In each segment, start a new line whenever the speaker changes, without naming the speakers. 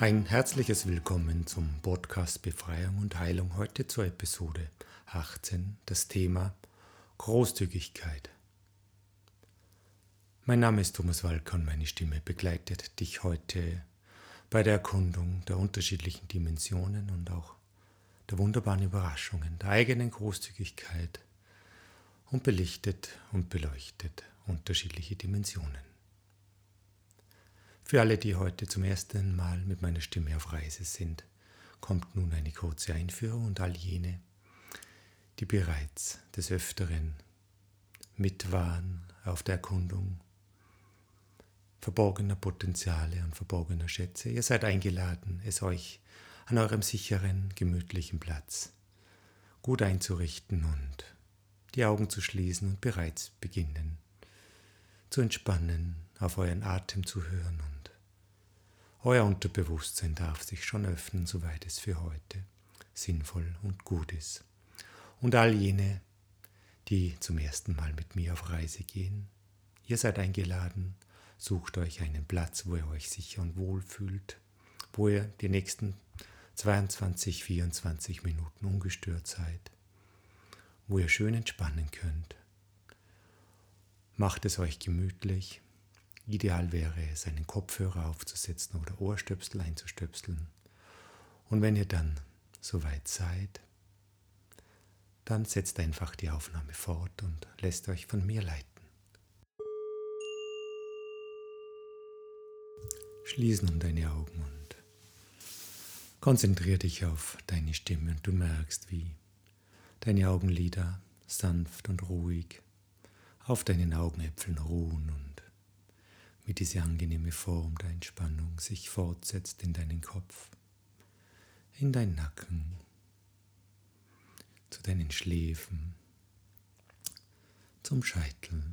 Ein herzliches Willkommen zum Podcast Befreiung und Heilung heute zur Episode 18, das Thema Großzügigkeit. Mein Name ist Thomas Walker und meine Stimme begleitet dich heute bei der Erkundung der unterschiedlichen Dimensionen und auch der wunderbaren Überraschungen der eigenen Großzügigkeit und belichtet und beleuchtet unterschiedliche Dimensionen. Für alle, die heute zum ersten Mal mit meiner Stimme auf Reise sind, kommt nun eine kurze Einführung und all jene, die bereits des Öfteren mit waren auf der Erkundung verborgener Potenziale und verborgener Schätze. Ihr seid eingeladen, es euch an eurem sicheren, gemütlichen Platz gut einzurichten und die Augen zu schließen und bereits beginnen zu entspannen, auf euren Atem zu hören und euer Unterbewusstsein darf sich schon öffnen, soweit es für heute sinnvoll und gut ist. Und all jene, die zum ersten Mal mit mir auf Reise gehen, ihr seid eingeladen, sucht euch einen Platz, wo ihr euch sicher und wohl fühlt, wo ihr die nächsten 22, 24 Minuten ungestört seid, wo ihr schön entspannen könnt. Macht es euch gemütlich, Ideal wäre es, einen Kopfhörer aufzusetzen oder Ohrstöpsel einzustöpseln. Und wenn ihr dann soweit seid, dann setzt einfach die Aufnahme fort und lässt euch von mir leiten. Schließ nun deine Augen und konzentriere dich auf deine Stimme und du merkst, wie deine Augenlider sanft und ruhig auf deinen Augenäpfeln ruhen und wie diese angenehme Form der Entspannung sich fortsetzt in deinen Kopf, in deinen Nacken, zu deinen Schläfen, zum Scheitel,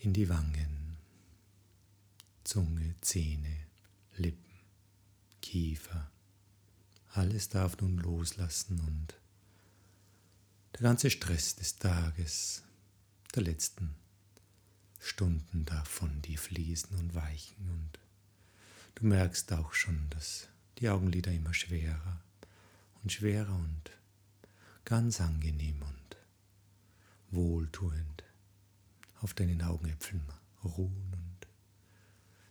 in die Wangen, Zunge, Zähne, Lippen, Kiefer. Alles darf nun loslassen und der ganze Stress des Tages, der letzten Stunden da von dir fließen und weichen und du merkst auch schon, dass die Augenlider immer schwerer und schwerer und ganz angenehm und wohltuend auf deinen Augenäpfeln ruhen und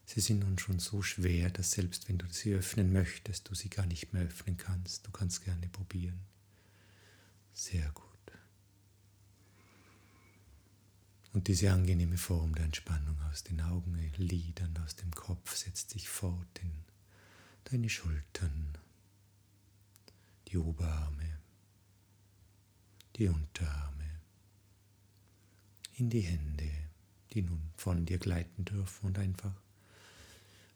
sie sind nun schon so schwer, dass selbst wenn du sie öffnen möchtest, du sie gar nicht mehr öffnen kannst. Du kannst gerne probieren. Sehr gut. Und diese angenehme Form der Entspannung aus den Augenlidern, aus dem Kopf setzt sich fort in deine Schultern, die Oberarme, die Unterarme, in die Hände, die nun von dir gleiten dürfen und einfach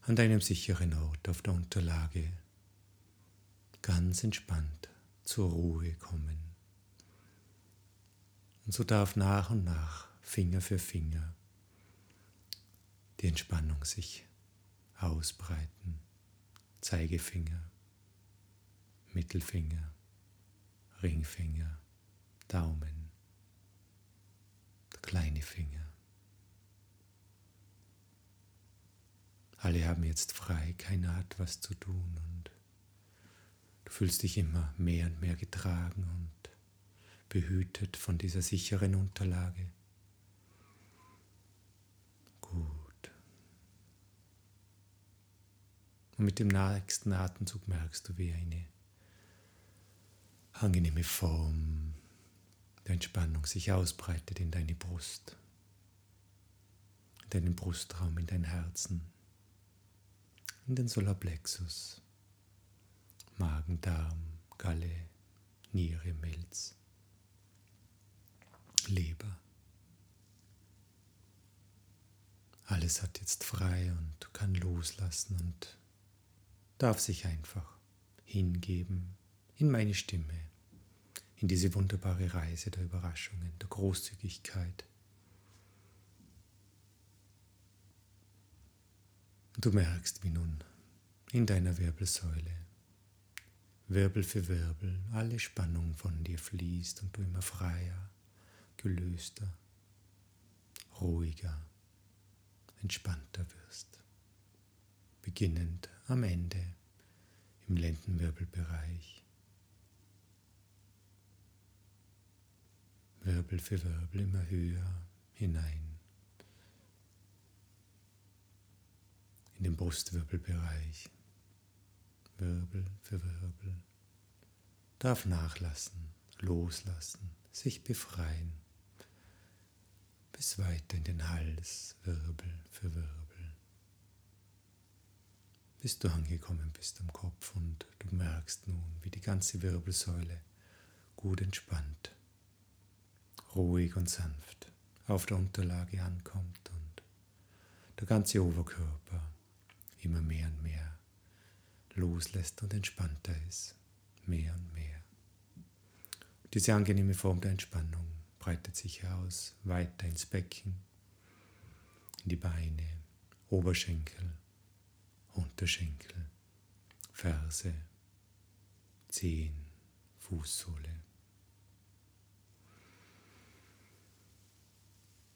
an deinem sicheren Ort auf der Unterlage ganz entspannt zur Ruhe kommen. Und so darf nach und nach Finger für Finger die Entspannung sich ausbreiten. Zeigefinger, Mittelfinger, Ringfinger, Daumen, kleine Finger. Alle haben jetzt frei, keiner hat was zu tun und du fühlst dich immer mehr und mehr getragen und behütet von dieser sicheren Unterlage. Und mit dem nächsten Atemzug merkst du, wie eine angenehme Form der Entspannung sich ausbreitet in deine Brust, in deinen Brustraum, in dein Herzen, in den Solarplexus, Magen, Darm, Galle, Niere, Milz, Leber. Alles hat jetzt frei und kann loslassen und darf sich einfach hingeben in meine Stimme, in diese wunderbare Reise der Überraschungen, der Großzügigkeit. Du merkst, wie nun in deiner Wirbelsäule Wirbel für Wirbel alle Spannung von dir fließt und du immer freier, gelöster, ruhiger, entspannter wirst. Beginnend am Ende im Lendenwirbelbereich. Wirbel für Wirbel immer höher hinein in den Brustwirbelbereich. Wirbel für Wirbel. Darf nachlassen, loslassen, sich befreien. Bis weiter in den Hals, Wirbel für Wirbel. Bis du angekommen bist am Kopf und du merkst nun, wie die ganze Wirbelsäule gut entspannt, ruhig und sanft auf der Unterlage ankommt und der ganze Oberkörper immer mehr und mehr loslässt und entspannter ist, mehr und mehr. diese angenehme Form der Entspannung breitet sich aus weiter ins Becken, in die Beine, Oberschenkel, Unterschenkel, Ferse, Zehen, Fußsohle.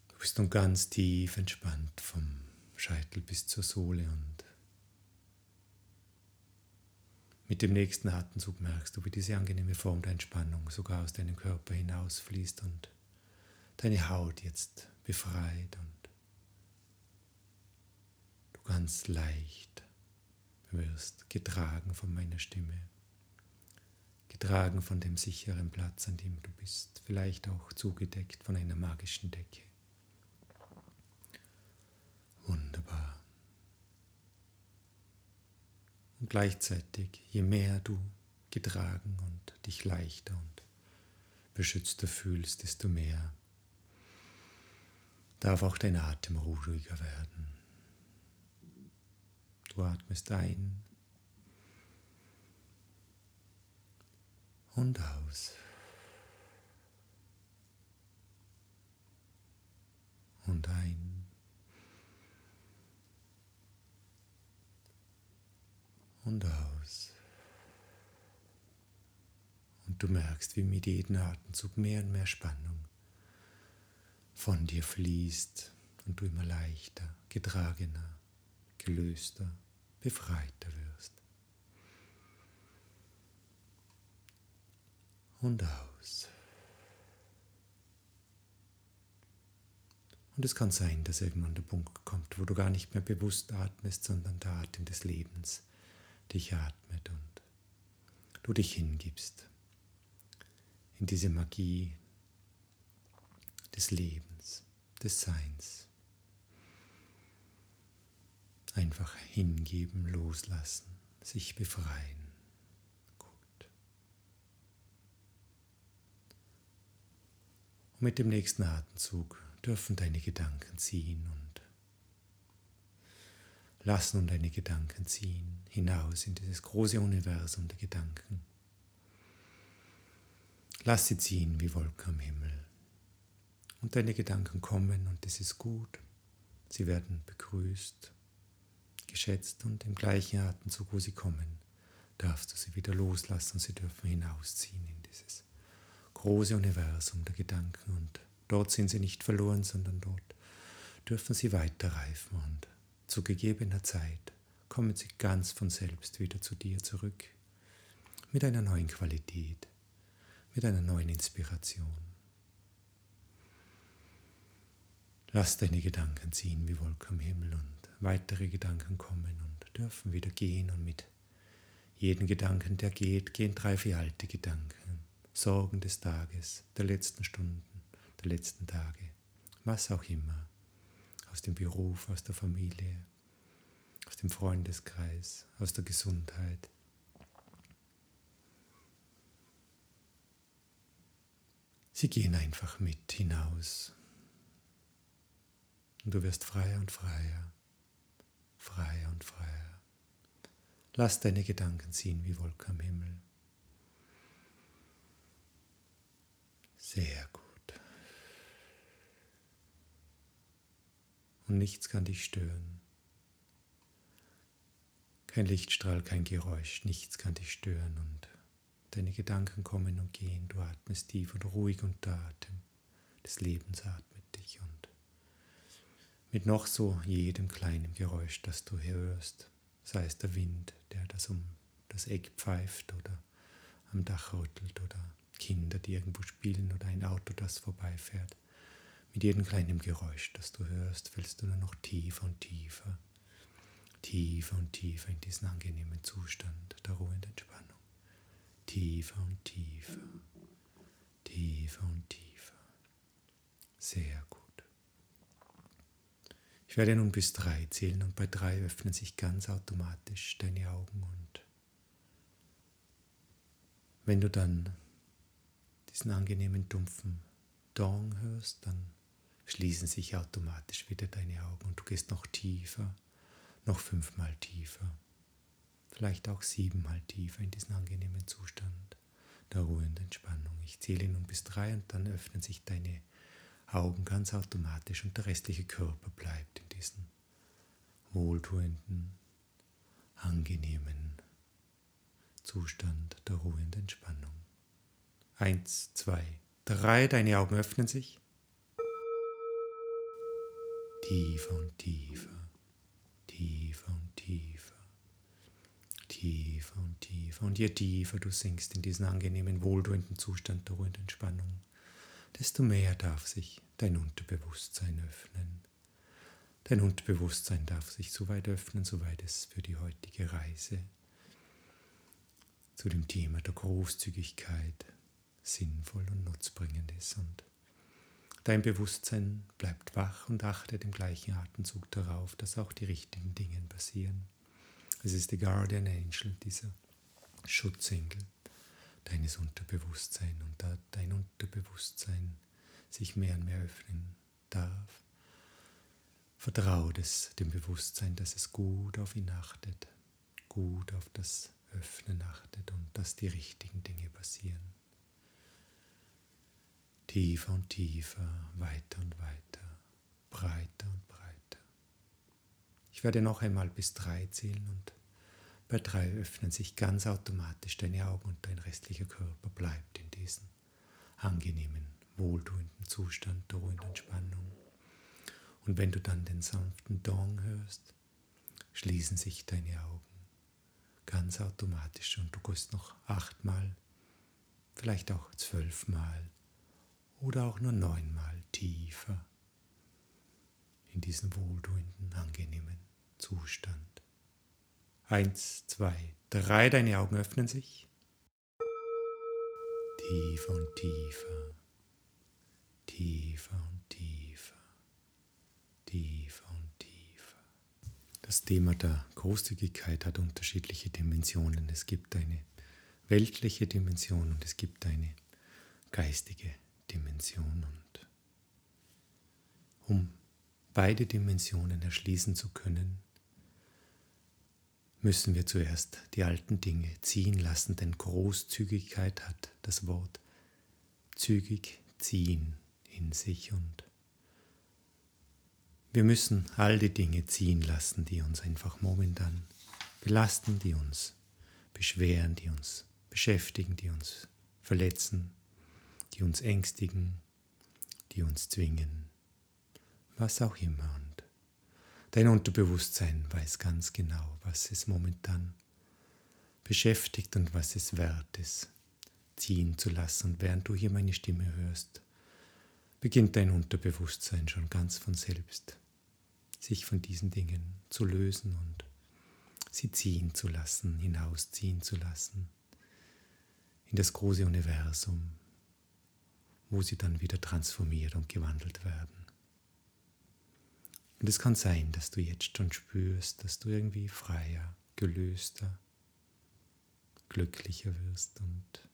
Du bist nun ganz tief entspannt vom Scheitel bis zur Sohle und mit dem nächsten Atemzug merkst du, wie diese angenehme Form der Entspannung sogar aus deinem Körper hinausfließt und deine Haut jetzt befreit und du ganz leicht wirst, getragen von meiner Stimme, getragen von dem sicheren Platz, an dem du bist, vielleicht auch zugedeckt von einer magischen Decke. Wunderbar. Und gleichzeitig, je mehr du getragen und dich leichter und beschützter fühlst, desto mehr darf auch dein Atem ruhiger werden. Du atmest ein und aus. Und ein und aus. Und du merkst, wie mit jedem Atemzug mehr und mehr Spannung von dir fließt und du immer leichter, getragener, gelöster, befreiter wirst. Und aus. Und es kann sein, dass irgendwann der Punkt kommt, wo du gar nicht mehr bewusst atmest, sondern der Atem des Lebens dich atmet und du dich hingibst in diese Magie des Lebens, des Seins. Einfach hingeben, loslassen, sich befreien. Und mit dem nächsten Atemzug dürfen deine Gedanken ziehen und Lass nun deine Gedanken ziehen hinaus in dieses große Universum der Gedanken. Lass sie ziehen wie Wolken am Himmel. Und deine Gedanken kommen und es ist gut. Sie werden begrüßt, geschätzt und im gleichen Atemzug, wo sie kommen, darfst du sie wieder loslassen. Sie dürfen hinausziehen in dieses große Universum der Gedanken und dort sind sie nicht verloren, sondern dort dürfen sie weiterreifen und zu gegebener Zeit kommen sie ganz von selbst wieder zu dir zurück, mit einer neuen Qualität, mit einer neuen Inspiration. Lass deine Gedanken ziehen wie Wolken am Himmel und weitere Gedanken kommen und dürfen wieder gehen und mit jedem Gedanken, der geht, gehen drei, vier alte Gedanken, Sorgen des Tages, der letzten Stunden, der letzten Tage, was auch immer aus dem Beruf, aus der Familie, aus dem Freundeskreis, aus der Gesundheit. Sie gehen einfach mit hinaus. Und du wirst freier und freier, freier und freier. Lass deine Gedanken ziehen wie Wolken am Himmel. Sehr gut. und nichts kann dich stören. Kein Lichtstrahl, kein Geräusch, nichts kann dich stören und deine Gedanken kommen und gehen. Du atmest tief und ruhig und der Atem des Lebens atmet dich und mit noch so jedem kleinen Geräusch, das du hörst, sei es der Wind, der das um das Eck pfeift oder am Dach rüttelt oder Kinder, die irgendwo spielen oder ein Auto, das vorbeifährt. Mit jedem kleinen Geräusch, das du hörst, fällst du nur noch tiefer und tiefer, tiefer und tiefer in diesen angenehmen Zustand der Ruhe und Entspannung. Tiefer und tiefer, tiefer und tiefer. Sehr gut. Ich werde nun bis drei zählen und bei drei öffnen sich ganz automatisch deine Augen und wenn du dann diesen angenehmen dumpfen Dong hörst, dann schließen sich automatisch wieder deine Augen und du gehst noch tiefer, noch fünfmal tiefer, vielleicht auch siebenmal tiefer in diesen angenehmen Zustand der Ruhe und Entspannung. Ich zähle nun bis drei und dann öffnen sich deine Augen ganz automatisch und der restliche Körper bleibt in diesem wohltuenden, angenehmen Zustand der Ruhe und Entspannung. Eins, zwei, drei, deine Augen öffnen sich. Tiefer und tiefer, tiefer und tiefer, tiefer und tiefer. Und je tiefer du sinkst in diesen angenehmen, wohltuenden Zustand der Ruhe und Entspannung, desto mehr darf sich dein Unterbewusstsein öffnen. Dein Unterbewusstsein darf sich so weit öffnen, soweit es für die heutige Reise zu dem Thema der Großzügigkeit sinnvoll und nutzbringend ist. Und dein Bewusstsein bleibt wach und achtet im gleichen Atemzug darauf, dass auch die richtigen Dinge passieren. Es ist der Guardian Angel, dieser Schutzengel deines Unterbewusstseins und da dein Unterbewusstsein sich mehr und mehr öffnen darf. Vertraue es dem Bewusstsein, dass es gut auf ihn achtet, gut auf das Öffnen achtet und dass die richtigen Dinge passieren. Tiefer und tiefer, weiter und weiter, breiter und breiter. Ich werde noch einmal bis drei zählen und bei drei öffnen sich ganz automatisch deine Augen und dein restlicher Körper bleibt in diesem angenehmen, wohltuenden Zustand der Ruhe und Entspannung. Und wenn du dann den sanften Dong hörst, schließen sich deine Augen ganz automatisch und du gehst noch achtmal, vielleicht auch zwölfmal oder auch nur neunmal tiefer in diesen wohltuenden, angenehmen Zustand. Eins, zwei, drei, deine Augen öffnen sich. Tiefer und tiefer, tiefer und tiefer, tiefer und tiefer. Das Thema der Großzügigkeit hat unterschiedliche Dimensionen. Es gibt eine weltliche Dimension und es gibt eine geistige Dimension. Und um beide Dimensionen erschließen zu können, müssen wir zuerst die alten Dinge ziehen lassen, denn Großzügigkeit hat das Wort zügig ziehen in sich und wir müssen all die Dinge ziehen lassen, die uns einfach momentan belasten, die uns beschweren, die uns beschäftigen, die uns verletzen, die uns ängstigen, die uns zwingen, was auch immer. Dein Unterbewusstsein weiß ganz genau, was es momentan beschäftigt und was es wert ist, ziehen zu lassen. Und während du hier meine Stimme hörst, beginnt dein Unterbewusstsein schon ganz von selbst, sich von diesen Dingen zu lösen und sie ziehen zu lassen, hinausziehen zu lassen in das große Universum, wo sie dann wieder transformiert und gewandelt werden. Und es kann sein, dass du jetzt schon spürst, dass du irgendwie freier, gelöster, glücklicher wirst und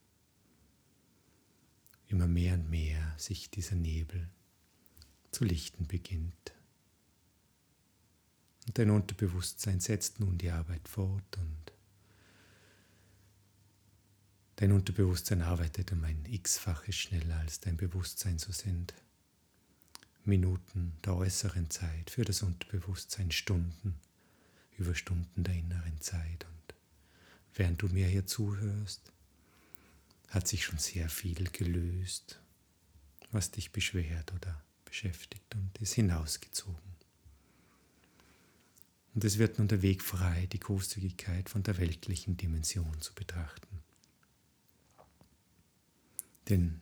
immer mehr und mehr sich dieser Nebel zu lichten beginnt. Und dein Unterbewusstsein setzt nun die Arbeit fort und dein Unterbewusstsein arbeitet um ein x-faches schneller als dein Bewusstsein so sind. Minuten der äußeren Zeit, für das Unterbewusstsein Stunden über Stunden der inneren Zeit. Und während du mir hier zuhörst, hat sich schon sehr viel gelöst, was dich beschwert oder beschäftigt und ist hinausgezogen. Und es wird nun der Weg frei, die Großzügigkeit von der weltlichen Dimension zu betrachten. Denn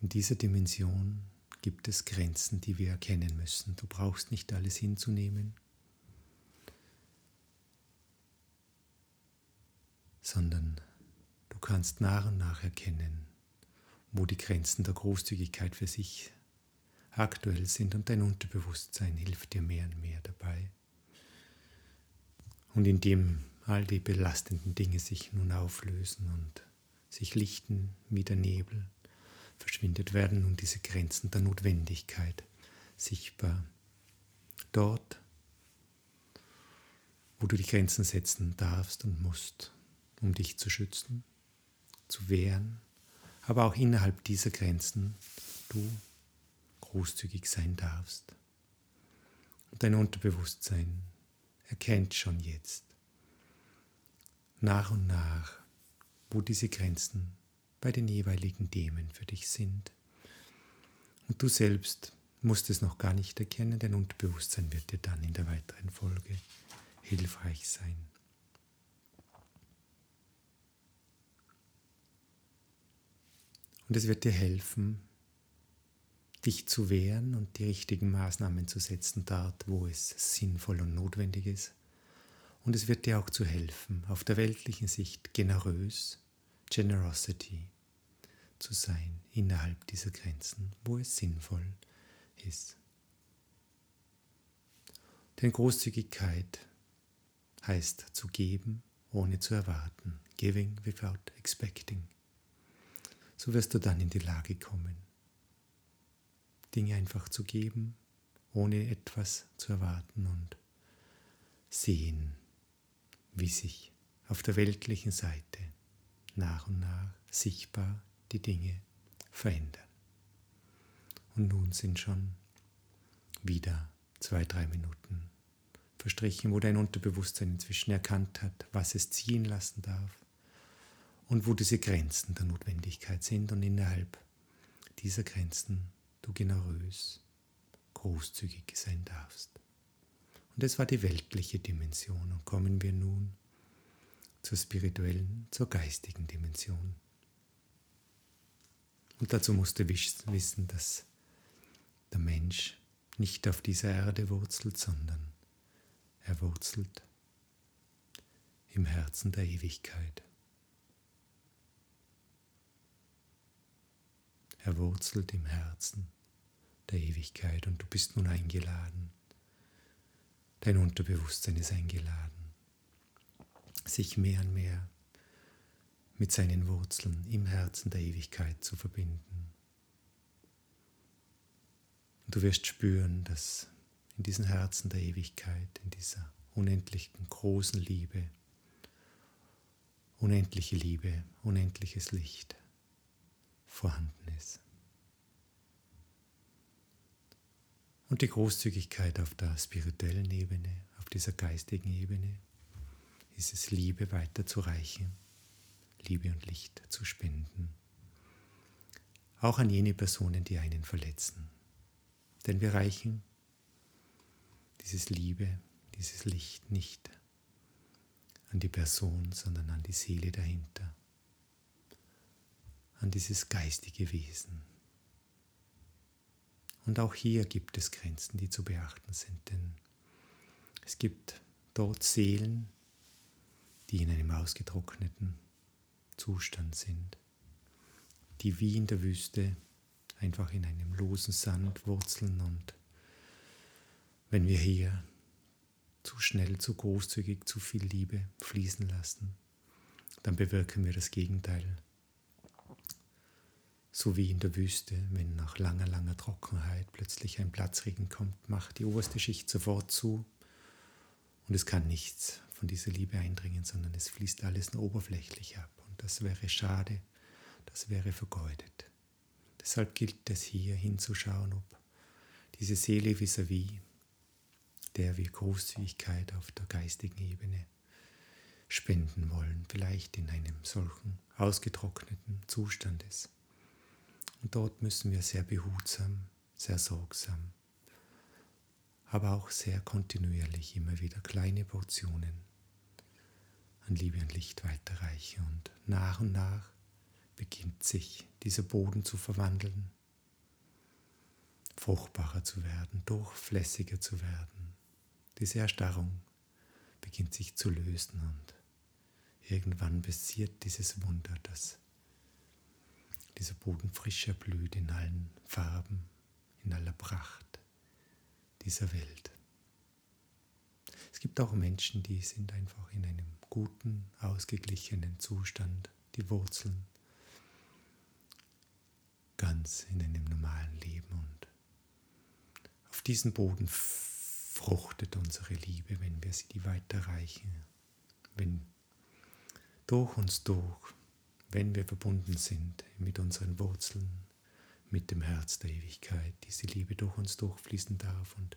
in dieser Dimension gibt es Grenzen, die wir erkennen müssen. Du brauchst nicht alles hinzunehmen, sondern du kannst nach und nach erkennen, wo die Grenzen der Großzügigkeit für sich aktuell sind und dein Unterbewusstsein hilft dir mehr und mehr dabei. Und indem all die belastenden Dinge sich nun auflösen und sich lichten wie der Nebel, verschwindet werden nun diese Grenzen der Notwendigkeit sichtbar. Dort, wo du die Grenzen setzen darfst und musst, um dich zu schützen, zu wehren, aber auch innerhalb dieser Grenzen du großzügig sein darfst. Und dein Unterbewusstsein erkennt schon jetzt nach und nach, wo diese Grenzen bei den jeweiligen Themen für dich sind. Und du selbst musst es noch gar nicht erkennen, dein Unterbewusstsein wird dir dann in der weiteren Folge hilfreich sein. Und es wird dir helfen, dich zu wehren und die richtigen Maßnahmen zu setzen dort, wo es sinnvoll und notwendig ist. Und es wird dir auch zu helfen, auf der weltlichen Sicht generös Generosity zu sein innerhalb dieser Grenzen, wo es sinnvoll ist. Denn Großzügigkeit heißt zu geben, ohne zu erwarten. Giving without expecting. So wirst du dann in die Lage kommen, Dinge einfach zu geben, ohne etwas zu erwarten und sehen, wie sich auf der weltlichen Seite nach und nach sichtbar die Dinge verändern. Und nun sind schon wieder zwei, drei Minuten verstrichen, wo dein Unterbewusstsein inzwischen erkannt hat, was es ziehen lassen darf und wo diese Grenzen der Notwendigkeit sind und innerhalb dieser Grenzen du generös, großzügig sein darfst. Und es war die weltliche Dimension und kommen wir nun zur spirituellen, zur geistigen Dimension. Und dazu musst du wissen, dass der Mensch nicht auf dieser Erde wurzelt, sondern er wurzelt im Herzen der Ewigkeit. Er wurzelt im Herzen der Ewigkeit und du bist nun eingeladen. Dein Unterbewusstsein ist eingeladen sich mehr und mehr mit seinen Wurzeln im Herzen der Ewigkeit zu verbinden. Und du wirst spüren, dass in diesen Herzen der Ewigkeit, in dieser unendlichen großen Liebe, unendliche Liebe, unendliches Licht vorhanden ist. Und die Großzügigkeit auf der spirituellen Ebene, auf dieser geistigen Ebene, ist es Liebe weiterzureichen, Liebe und Licht zu spenden. Auch an jene Personen, die einen verletzen. Denn wir reichen dieses Liebe, dieses Licht nicht an die Person, sondern an die Seele dahinter, an dieses geistige Wesen. Und auch hier gibt es Grenzen, die zu beachten sind, denn es gibt dort Seelen, die in einem ausgetrockneten Zustand sind, die wie in der Wüste einfach in einem losen Sand wurzeln und wenn wir hier zu schnell, zu großzügig, zu viel Liebe fließen lassen, dann bewirken wir das Gegenteil. So wie in der Wüste, wenn nach langer, langer Trockenheit plötzlich ein Platzregen kommt, macht die oberste Schicht sofort zu und es kann nichts von dieser Liebe eindringen, sondern es fließt alles nur oberflächlich ab. Und das wäre schade, das wäre vergeudet. Deshalb gilt es hier hinzuschauen, ob diese Seele vis-à-vis, -vis, der wir Großzügigkeit auf der geistigen Ebene spenden wollen, vielleicht in einem solchen ausgetrockneten Zustand ist. Und dort müssen wir sehr behutsam, sehr sorgsam aber auch sehr kontinuierlich immer wieder kleine Portionen an Liebe und Licht weiterreiche. Und nach und nach beginnt sich dieser Boden zu verwandeln, fruchtbarer zu werden, durchflässiger zu werden. Diese Erstarrung beginnt sich zu lösen und irgendwann passiert dieses Wunder, dass dieser Boden frischer blüht in allen Farben, in aller Pracht dieser Welt. Es gibt auch Menschen, die sind einfach in einem guten, ausgeglichenen Zustand, die Wurzeln ganz in einem normalen Leben. Und auf diesen Boden fruchtet unsere Liebe, wenn wir sie weiterreichen, wenn durch uns durch, wenn wir verbunden sind mit unseren Wurzeln, mit dem Herz der Ewigkeit, diese Liebe durch uns durchfließen darf und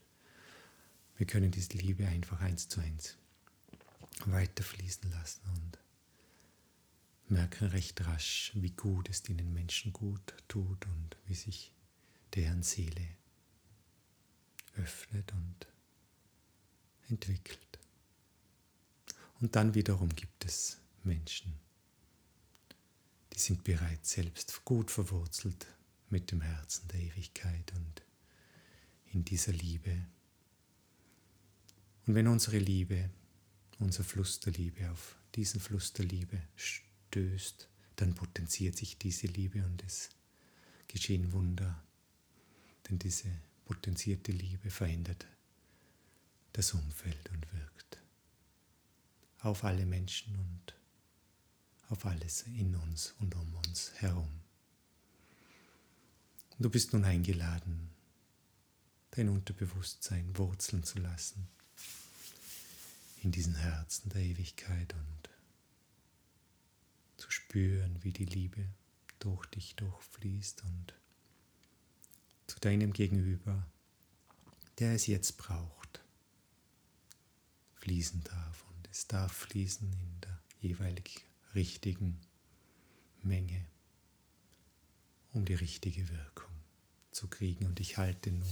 wir können diese Liebe einfach eins zu eins weiterfließen lassen und merken recht rasch, wie gut es den Menschen gut tut und wie sich deren Seele öffnet und entwickelt. Und dann wiederum gibt es Menschen, die sind bereits selbst gut verwurzelt mit dem Herzen der Ewigkeit und in dieser Liebe. Und wenn unsere Liebe, unser Fluss der Liebe auf diesen Fluss der Liebe stößt, dann potenziert sich diese Liebe und es geschehen Wunder. Denn diese potenzierte Liebe verändert das Umfeld und wirkt auf alle Menschen und auf alles in uns und um uns herum. Du bist nun eingeladen, dein Unterbewusstsein wurzeln zu lassen in diesen Herzen der Ewigkeit und zu spüren, wie die Liebe durch dich durchfließt und zu deinem Gegenüber, der es jetzt braucht, fließen darf. Und es darf fließen in der jeweilig richtigen Menge, um die richtige Wirkung zu kriegen. Und ich halte nun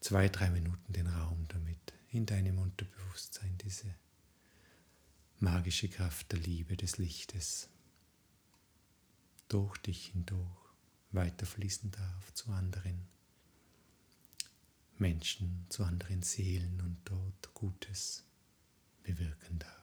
zwei, drei Minuten den Raum damit in deinem Unterbewusstsein diese magische Kraft der Liebe, des Lichtes durch dich hindurch weiterfließen darf zu anderen Menschen, zu anderen Seelen und dort Gutes bewirken darf.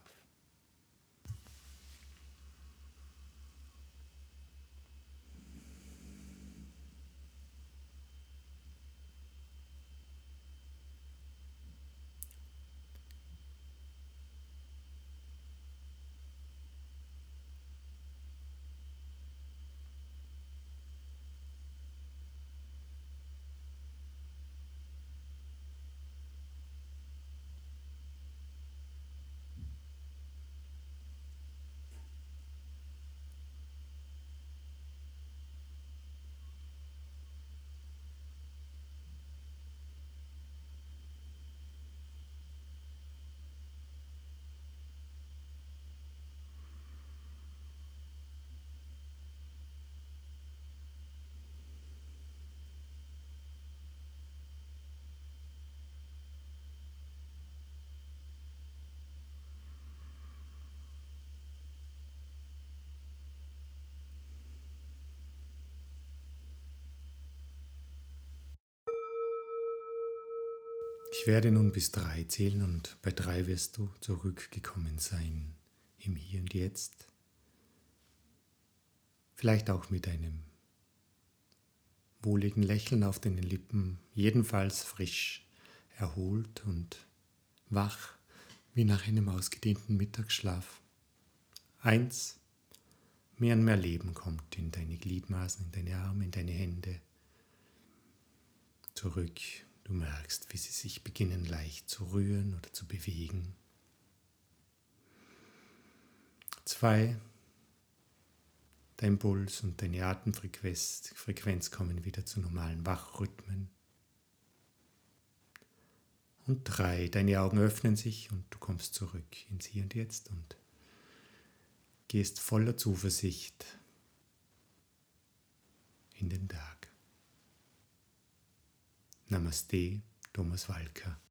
Ich werde nun bis drei zählen und bei drei wirst du zurückgekommen sein im Hier und Jetzt. Vielleicht auch mit einem wohligen Lächeln auf den Lippen, jedenfalls frisch, erholt und wach wie nach einem ausgedehnten Mittagsschlaf. Eins, mehr und mehr Leben kommt in deine Gliedmaßen, in deine Arme, in deine Hände. Zurück Du merkst, wie sie sich beginnen leicht zu rühren oder zu bewegen. Zwei, dein Puls und deine Atemfrequenz Frequenz kommen wieder zu normalen Wachrhythmen. Und drei, deine Augen öffnen sich und du kommst zurück ins Hier und Jetzt und gehst voller Zuversicht in den Tag. Namaste, Thomas Walker.